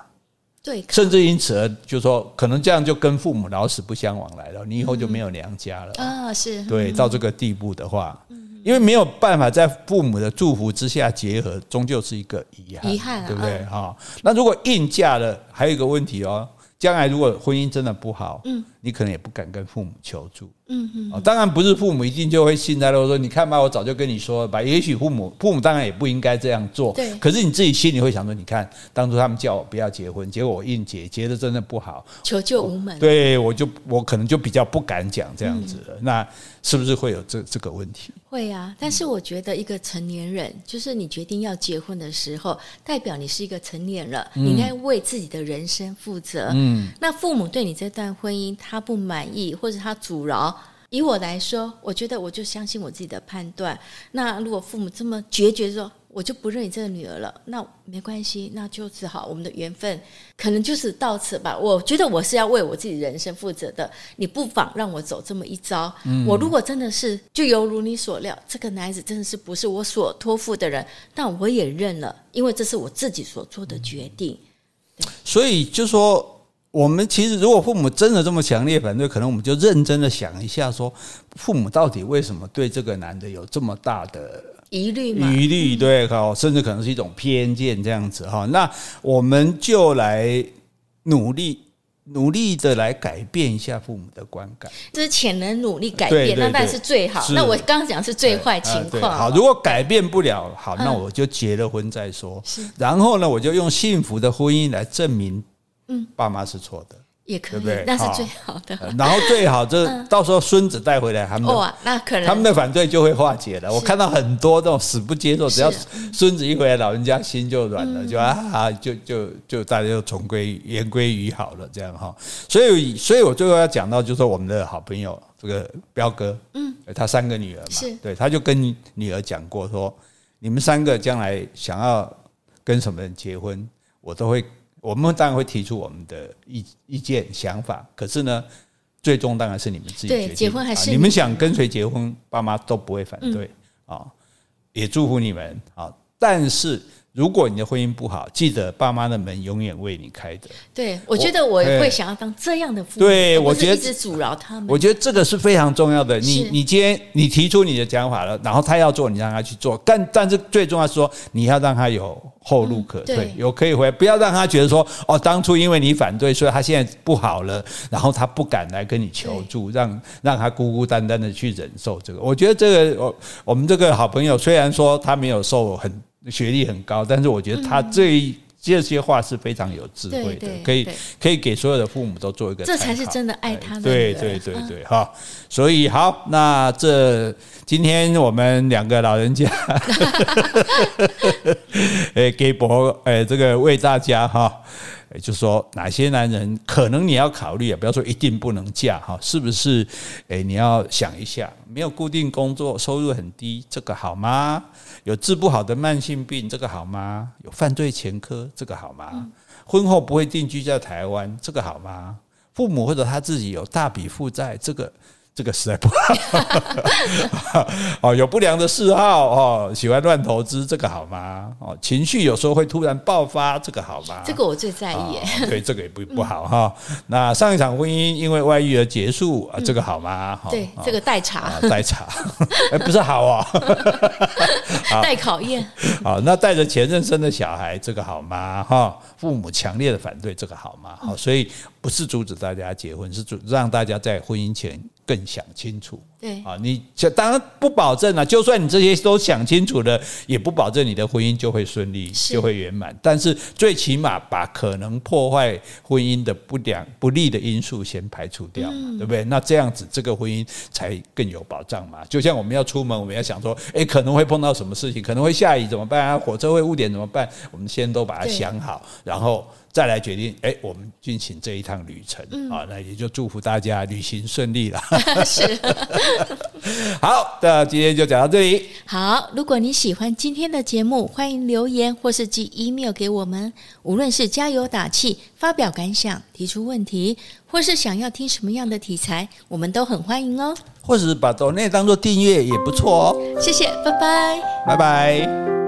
对，甚至因此而就说，可能这样就跟父母老死不相往来了，你以后就没有娘家了啊！是对，到这个地步的话，因为没有办法在父母的祝福之下结合，终究是一个遗憾，遗憾，对不对？哈，那如果硬嫁了，还有一个问题哦。将来如果婚姻真的不好，嗯，你可能也不敢跟父母求助，嗯嗯，当然不是父母一定就会信赖了。我说你看吧，我早就跟你说了吧。也许父母父母当然也不应该这样做，对。可是你自己心里会想说，你看当初他们叫我不要结婚，结果我硬结，结的真的不好，求救无门。对，我就我可能就比较不敢讲这样子了。那是不是会有这这个问题？会啊，但是我觉得一个成年人，就是你决定要结婚的时候，代表你是一个成年了，你应该为自己的人生负责。嗯，那父母对你这段婚姻他不满意，或者他阻挠，以我来说，我觉得我就相信我自己的判断。那如果父母这么决绝说，我就不认你这个女儿了，那没关系，那就只好我们的缘分可能就是到此吧。我觉得我是要为我自己人生负责的，你不妨让我走这么一遭。嗯、我如果真的是就犹如你所料，这个男孩子真的是不是我所托付的人，但我也认了，因为这是我自己所做的决定。所以就说，我们其实如果父母真的这么强烈反对，可能我们就认真的想一下，说父母到底为什么对这个男的有这么大的。疑虑，疑虑，对，好，甚至可能是一种偏见，这样子哈。那我们就来努力，努力的来改变一下父母的观感。之前能努力改变，那当然是最好。那我刚刚讲是最坏情况。好，如果改变不了，好，那我就结了婚再说。然后呢，我就用幸福的婚姻来证明，嗯，爸妈是错的。也可以，对不对？那是最好的。然后最好就到时候孙子带回来，他们哇，那可能他们的反对就会化解了。我看到很多这种死不接受，只要孙子一回来，老人家心就软了，就啊，就就就大家就重归言归于好了，这样哈。所以，所以我最后要讲到，就是说我们的好朋友这个彪哥，嗯，他三个女儿嘛，对，他就跟女儿讲过说，你们三个将来想要跟什么人结婚，我都会。我们当然会提出我们的意意见想法，可是呢，最终当然是你们自己决定。结婚还是你们想跟谁结婚，爸妈都不会反对啊，也祝福你们啊。但是。如果你的婚姻不好，记得爸妈的门永远为你开着。对，我觉得我会想要当这样的父母。对，我觉得一直阻挠他们。我觉得这个是非常重要的。你你今天你提出你的讲法了，然后他要做，你让他去做。但但是最重要是说，你要让他有后路可退，有可以回，不要让他觉得说哦，当初因为你反对，所以他现在不好了，然后他不敢来跟你求助，让让他孤孤单单的去忍受这个。我觉得这个我我们这个好朋友虽然说他没有受很。学历很高，但是我觉得他这一这些话是非常有智慧的，可以可以给所有的父母都做一个，这才是真的爱他们。对对对对，哈，所以好，那这今天我们两个老人家，诶，给博诶，这个为大家哈。也就是说，哪些男人可能你要考虑啊？不要说一定不能嫁哈，是不是？诶，你要想一下，没有固定工作，收入很低，这个好吗？有治不好的慢性病，这个好吗？有犯罪前科，这个好吗？婚后不会定居在台湾，这个好吗？父母或者他自己有大笔负债，这个。这个实在不好 哦，有不良的嗜好哦，喜欢乱投资，这个好吗？哦，情绪有时候会突然爆发，这个好吗？这个我最在意。哦、对，这个也不不好哈。嗯、那上一场婚姻因为外遇而结束啊，这个好吗？嗯、对，这个待查，待查，哎，不是好 啊，待考验。好，那带着前任生的小孩，这个好吗？哈，父母强烈的反对，这个好吗？好，所以不是阻止大家结婚，是阻让大家在婚姻前。更想清楚，对啊，你当然不保证啊，就算你这些都想清楚了，也不保证你的婚姻就会顺利，就会圆满。但是最起码把可能破坏婚姻的不良、不利的因素先排除掉嘛，对不对？那这样子这个婚姻才更有保障嘛。就像我们要出门，我们要想说，哎，可能会碰到什么事情，可能会下雨怎么办啊？火车会误点怎么办？我们先都把它想好，然后。再来决定，哎，我们进行这一趟旅程啊，那也就祝福大家旅行顺利了。是，好，那今天就讲到这里。好，如果你喜欢今天的节目，欢迎留言或是寄 email 给我们。无论是加油打气、发表感想、提出问题，或是想要听什么样的题材，我们都很欢迎哦。或者是把抖内当做订阅也不错哦。谢谢，拜拜，拜拜。